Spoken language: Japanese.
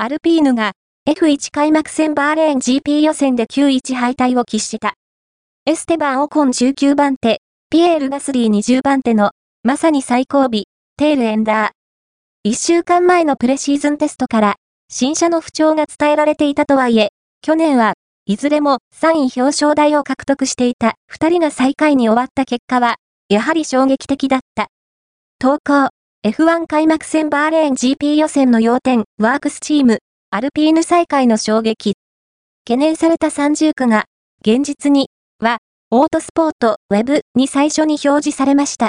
アルピーヌが F1 開幕戦バーレーン GP 予選で9-1敗退を喫した。エステバン・オコン19番手、ピエール・ガスリー20番手の、まさに最後尾、テール・エンダー。一週間前のプレシーズンテストから、新車の不調が伝えられていたとはいえ、去年はいずれも3位表彰台を獲得していた2人が最下位に終わった結果は、やはり衝撃的だった。投稿、F1 開幕戦バーレーン GP 予選の要点、ワークスチーム、アルピーヌ再開の衝撃。懸念された30区が、現実に、は、オートスポート、ウェブに最初に表示されました。